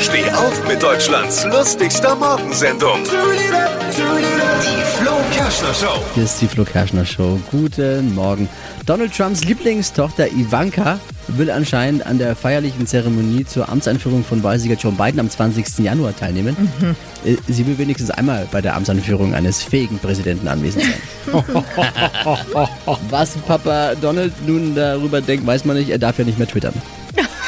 Steh auf mit Deutschlands lustigster Morgensendung. Die Flo Kerschner Show. Hier ist die Flo Kerschner Show. Guten Morgen. Donald Trumps Lieblingstochter Ivanka will anscheinend an der feierlichen Zeremonie zur Amtseinführung von Wahlsieger Joe Biden am 20. Januar teilnehmen. Äh, Sie will wenigstens einmal bei der Amtsanführung eines fähigen Präsidenten anwesend sein. Was Papa Donald nun darüber denkt, weiß man nicht. Er darf ja nicht mehr twittern.